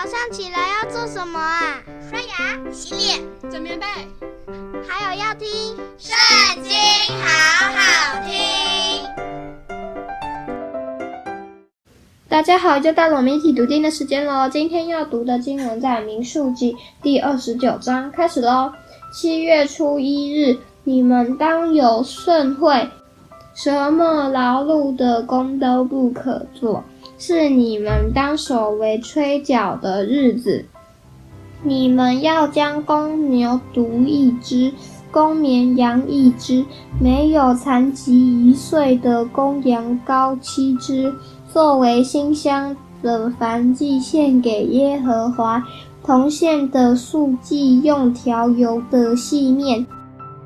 早上起来要做什么啊？刷牙、洗脸、整棉被，还有要听《圣经》，好好听。大家好，就到了我们一起读经的时间喽。今天要读的经文在《民数记》第二十九章，开始喽。七月初一日，你们当有盛会，什么劳碌的工都不可做。是你们当守为吹角的日子，你们要将公牛犊一只，公绵羊一只，没有残疾一岁的公羊羔七只，作为馨香的燔祭献给耶和华。同献的素祭用调油的细面，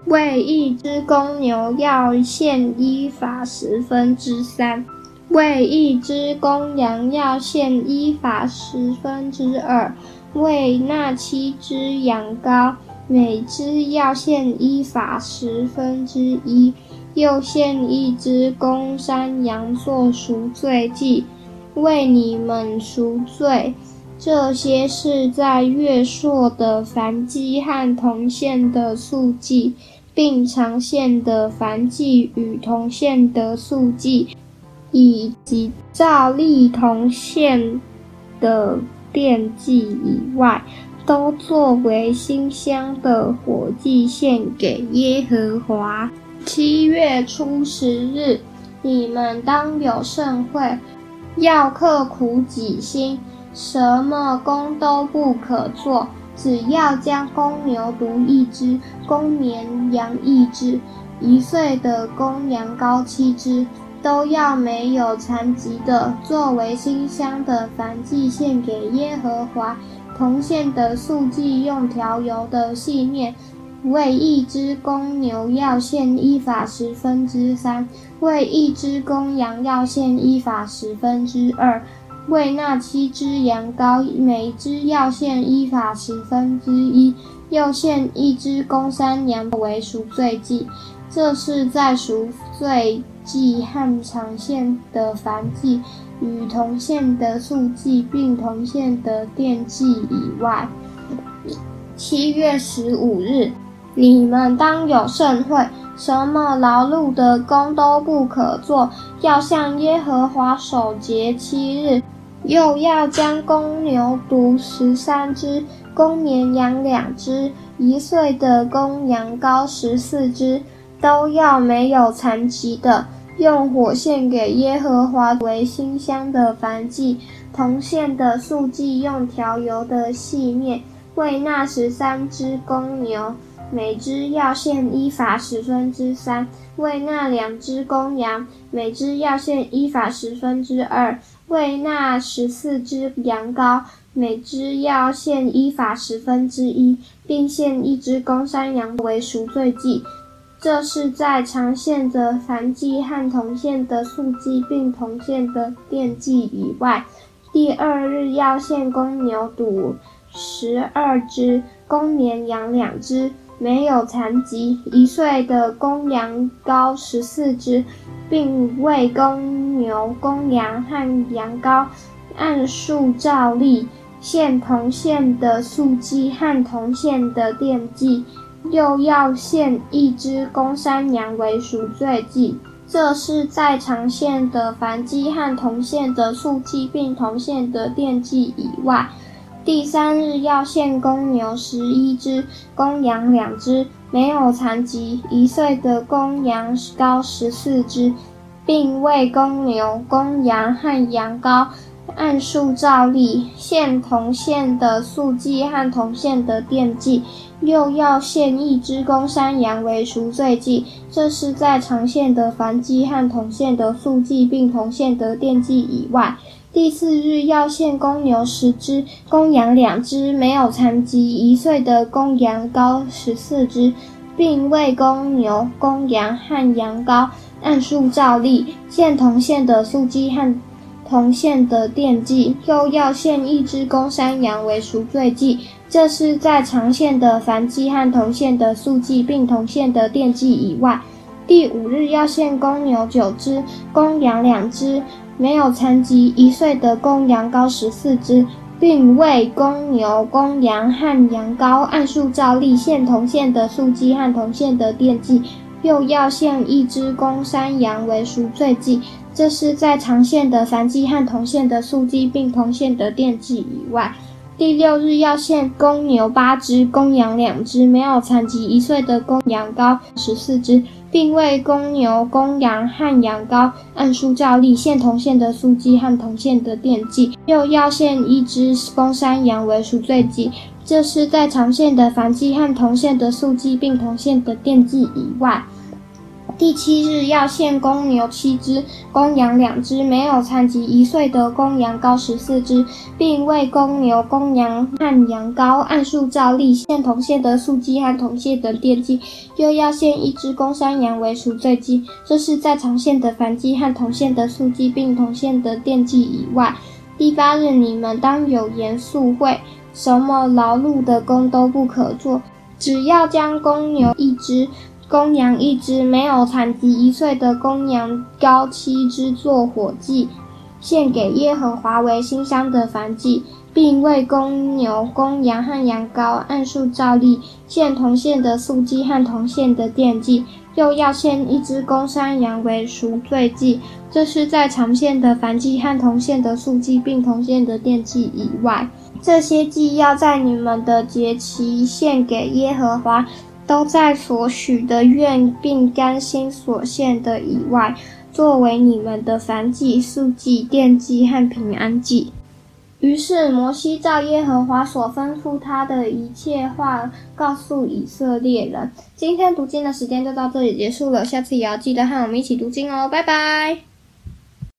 为一只公牛要献伊法十分之三。为一只公羊要献伊法十分之二，为那七只羊羔，每只要献伊法十分之一，又献一只公山羊做赎罪祭，为你们赎罪。这些是在月朔的燔祭和同献的素祭，并常献的燔祭与同献的素祭。以及照例同县的奠祭以外，都作为馨香的火祭献给耶和华。七月初十日，你们当有盛会，要刻苦己心，什么工都不可做，只要将公牛犊一只，公绵羊一只，一岁的公羊羔七只。都要没有残疾的，作为馨香的燔祭献给耶和华。同献的素祭用调油的细面，为一只公牛要献伊法十分之三，为一只公羊要献伊法十分之二，为那七只羊羔，每只要献伊法十分之一，又献一只公山羊为赎罪祭。这是在赎罪祭和长线的燔祭与同线的素祭，并同线的奠祭以外，七月十五日，你们当有盛会，什么劳碌的工都不可做，要向耶和华守节七日，又要将公牛犊十三只，公绵羊两只，一岁的公羊羔十四只，都要没有残疾的。用火献给耶和华为馨香的燔祭，同献的素祭用调油的细面，为那十三只公牛，每只要献伊法十分之三；为那两只公羊，每只要献伊法十分之二；为那十四只羊羔，每只要献伊法十分之一，并献一只公山羊为赎罪祭。这是在长线的燔祭和同线的素祭，并同线的奠祭以外，第二日要献公牛犊十二只，公绵羊两只，没有残疾一岁的公羊羔十四只，并为公牛、公羊和羊羔按数照例献同线的素祭和同线的奠祭。又要献一只公山羊为赎罪祭，这是在长献的燔祭和同献的素祭，并同献的奠祭以外。第三日要献公牛十一只，公羊两只，没有残疾一岁的公羊羔十四只，并为公牛、公羊和羊羔。按数照例献同献的素祭和同线的奠祭，又要献一只公山羊为赎罪祭。这是在长线的燔祭和同线的素祭，并同线的奠祭以外。第四日要献公牛十只，公羊两只，没有残疾一岁的公羊羔十四只，并为公牛、公羊和羊羔按数照例献同献的素祭和。铜线的奠祭，又要献一只公山羊为赎罪祭。这是在长线的燔祭和同献的素祭，并同献的奠祭以外。第五日要献公牛九只，公羊两只，没有残疾一岁的公羊羔十四只，并为公牛、公羊和羊羔按数照例献铜线的素祭和铜线的奠祭，又要献一只公山羊为赎罪祭。这是在长线的燔祭和铜线的素祭，并铜线的奠祭以外。第六日要献公牛八只，公羊两只，没有残疾一岁的公羊羔十四只，并为公牛、公羊和羊羔按数照例献铜线的素祭和铜线的奠祭，又要献一只公山羊为赎罪祭。这是在长线的燔祭和铜线的素祭，并铜线的奠祭以外。第七日要献公牛七只，公羊两只，没有残疾一岁的公羊羔十四只，并为公牛、公羊和羊羔按数照例献铜献的素祭和铜献的奠祭，又要献一只公山羊为赎罪祭。这是在常献的燔祭和铜献的素祭，并铜献的奠祭以外。第八日你们当有严肃会，什么劳碌的工都不可做，只要将公牛一只。公羊一只，没有残疾一岁的公羊羔七只做火祭，献给耶和华为馨香的燔祭，并为公牛、公羊和羊羔按数照例献铜献的素祭和铜献的奠祭，又要献一只公山羊为赎罪祭。这是在常献的燔祭和铜献的素祭，并铜献的奠祭以外。这些祭要在你们的节期献给耶和华。都在所许的愿并甘心所献的以外，作为你们的燔祭、素祭、奠祭和平安祭。于是摩西照耶和华所吩咐他的一切话，告诉以色列人。今天读经的时间就到这里结束了，下次也要记得和我们一起读经哦，拜拜。